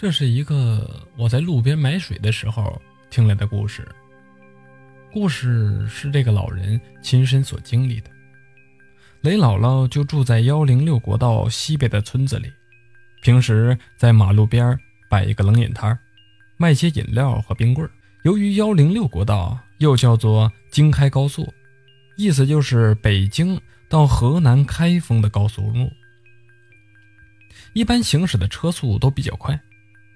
这是一个我在路边买水的时候听来的故事。故事是这个老人亲身所经历的。雷姥姥就住在幺零六国道西北的村子里，平时在马路边摆一个冷饮摊卖些饮料和冰棍由于幺零六国道又叫做京开高速，意思就是北京到河南开封的高速路，一般行驶的车速都比较快。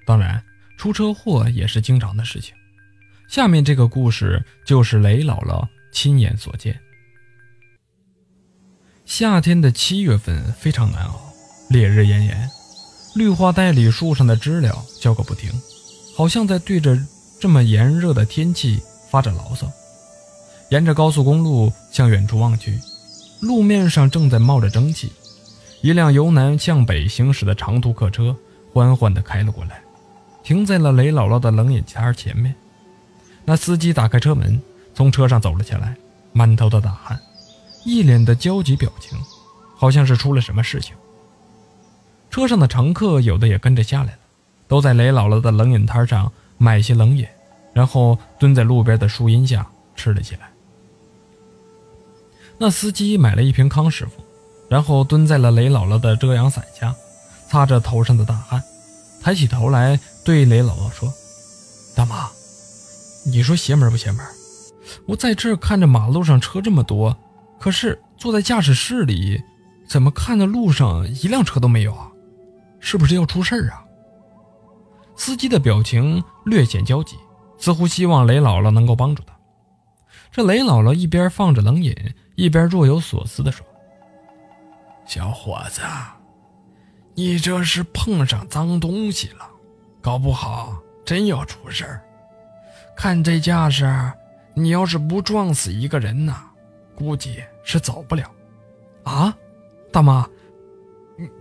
当然，出车祸也是经常的事情。下面这个故事就是雷姥姥亲眼所见。夏天的七月份非常难熬，烈日炎炎，绿化带里树上的知了叫个不停，好像在对着这么炎热的天气发着牢骚。沿着高速公路向远处望去，路面上正在冒着蒸汽，一辆由南向北行驶的长途客车缓缓地开了过来。停在了雷姥姥的冷饮摊前面，那司机打开车门，从车上走了下来，满头的大汗，一脸的焦急表情，好像是出了什么事情。车上的乘客有的也跟着下来了，都在雷姥姥的冷饮摊上买些冷饮，然后蹲在路边的树荫下吃了起来。那司机买了一瓶康师傅，然后蹲在了雷姥姥的遮阳伞下，擦着头上的大汗。抬起头来，对雷姥姥说：“大妈，你说邪门不邪门？我在这看着马路上车这么多，可是坐在驾驶室里，怎么看着路上一辆车都没有啊？是不是要出事儿啊？”司机的表情略显焦急，似乎希望雷姥姥能够帮助他。这雷姥姥一边放着冷饮，一边若有所思地说：“小伙子。”你这是碰上脏东西了，搞不好真要出事儿。看这架势，你要是不撞死一个人呐，估计是走不了。啊，大妈，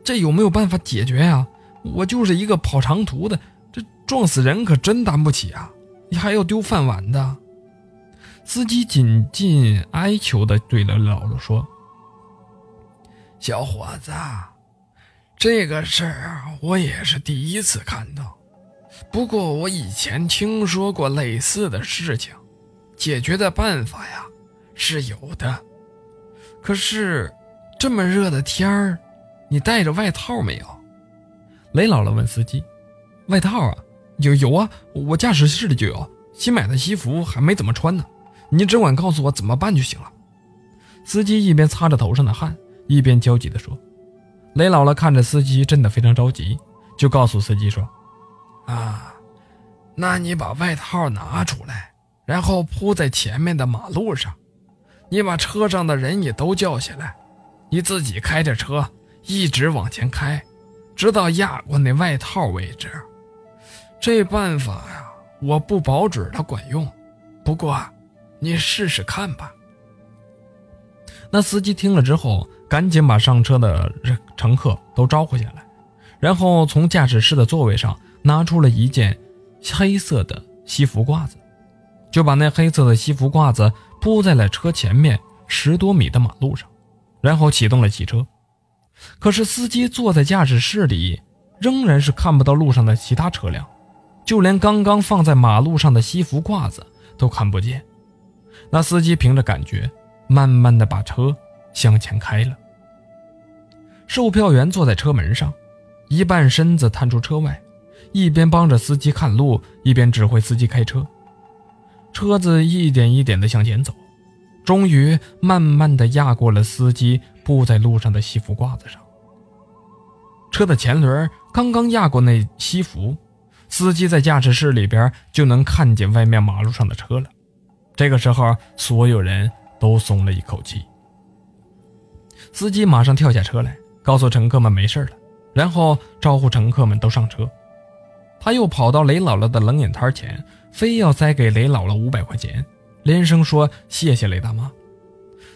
这有没有办法解决呀？我就是一个跑长途的，这撞死人可真担不起啊！你还要丢饭碗的。司机紧紧哀求地对着姥姥说：“小伙子。”这个事儿我也是第一次看到，不过我以前听说过类似的事情，解决的办法呀是有的。可是这么热的天儿，你带着外套没有？雷姥姥问司机：“外套啊，有有啊，我驾驶室里就有，新买的西服还没怎么穿呢。你只管告诉我怎么办就行了。”司机一边擦着头上的汗，一边焦急地说。雷姥姥看着司机，真的非常着急，就告诉司机说：“啊，那你把外套拿出来，然后铺在前面的马路上。你把车上的人也都叫下来，你自己开着车一直往前开，直到压过那外套为止。这办法呀，我不保准它管用，不过你试试看吧。”那司机听了之后，赶紧把上车的乘客都招呼下来，然后从驾驶室的座位上拿出了一件黑色的西服褂子，就把那黑色的西服褂子铺在了车前面十多米的马路上，然后启动了汽车。可是司机坐在驾驶室里，仍然是看不到路上的其他车辆，就连刚刚放在马路上的西服褂子都看不见。那司机凭着感觉。慢慢的把车向前开了。售票员坐在车门上，一半身子探出车外，一边帮着司机看路，一边指挥司机开车。车子一点一点的向前走，终于慢慢的压过了司机铺在路上的西服褂子上。车的前轮刚刚压过那西服，司机在驾驶室里边就能看见外面马路上的车了。这个时候，所有人。都松了一口气。司机马上跳下车来，告诉乘客们没事了，然后招呼乘客们都上车。他又跑到雷姥姥的冷饮摊前，非要塞给雷姥姥五百块钱，连声说谢谢雷大妈。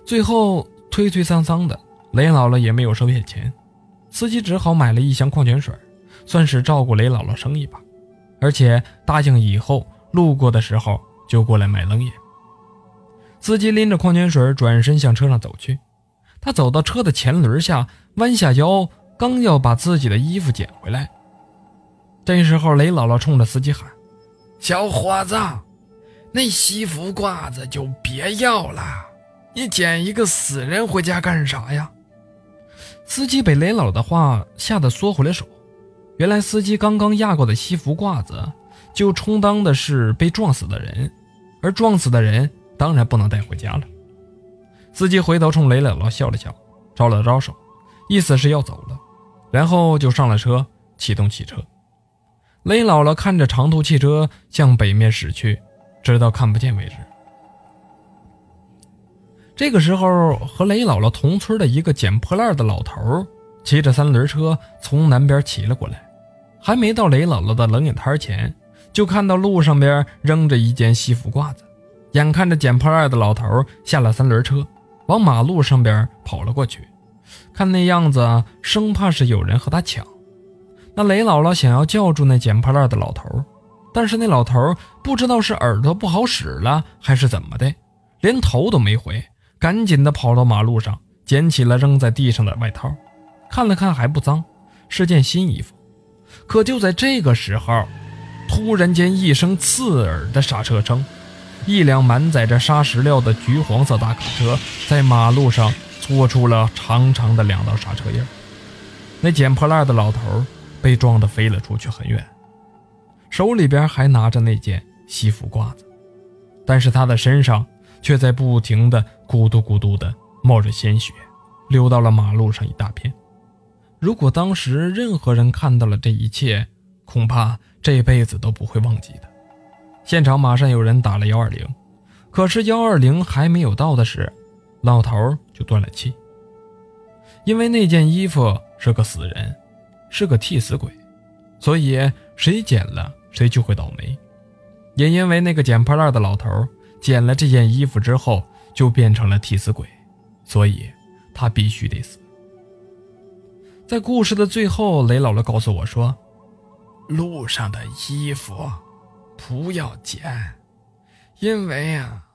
最后推推搡搡的，雷姥姥也没有收下钱，司机只好买了一箱矿泉水，算是照顾雷姥姥生意吧，而且答应以后路过的时候就过来买冷饮。司机拎着矿泉水转身向车上走去，他走到车的前轮下，弯下腰，刚要把自己的衣服捡回来，这时候，雷姥姥冲着司机喊：“小伙子，那西服褂子就别要了，你捡一个死人回家干啥呀？”司机被雷姥姥的话吓得缩回了手。原来，司机刚刚压过的西服褂子，就充当的是被撞死的人，而撞死的人当然不能带回家了。司机回头冲雷姥姥笑了笑，招了招手，意思是要走了，然后就上了车，启动汽车。雷姥姥看着长途汽车向北面驶去，直到看不见为止。这个时候，和雷姥姥同村的一个捡破烂的老头骑着三轮车从南边骑了过来，还没到雷姥姥的冷饮摊前，就看到路上边扔着一件西服褂子。眼看着捡破烂的老头下了三轮车，往马路上边跑了过去，看那样子，生怕是有人和他抢。那雷姥姥想要叫住那捡破烂的老头，但是那老头不知道是耳朵不好使了还是怎么的，连头都没回。赶紧的跑到马路上，捡起了扔在地上的外套，看了看还不脏，是件新衣服。可就在这个时候，突然间一声刺耳的刹车声，一辆满载着沙石料的橘黄色大卡车在马路上搓出了长长的两道刹车印。那捡破烂的老头被撞得飞了出去很远，手里边还拿着那件西服褂子，但是他的身上。却在不停的咕嘟咕嘟的冒着鲜血，流到了马路上一大片。如果当时任何人看到了这一切，恐怕这辈子都不会忘记的。现场马上有人打了幺二零，可是幺二零还没有到的时，老头就断了气。因为那件衣服是个死人，是个替死鬼，所以谁捡了谁就会倒霉。也因为那个捡破烂的老头。捡了这件衣服之后，就变成了替死鬼，所以他必须得死。在故事的最后，雷姥姥告诉我说：“路上的衣服不要捡，因为啊，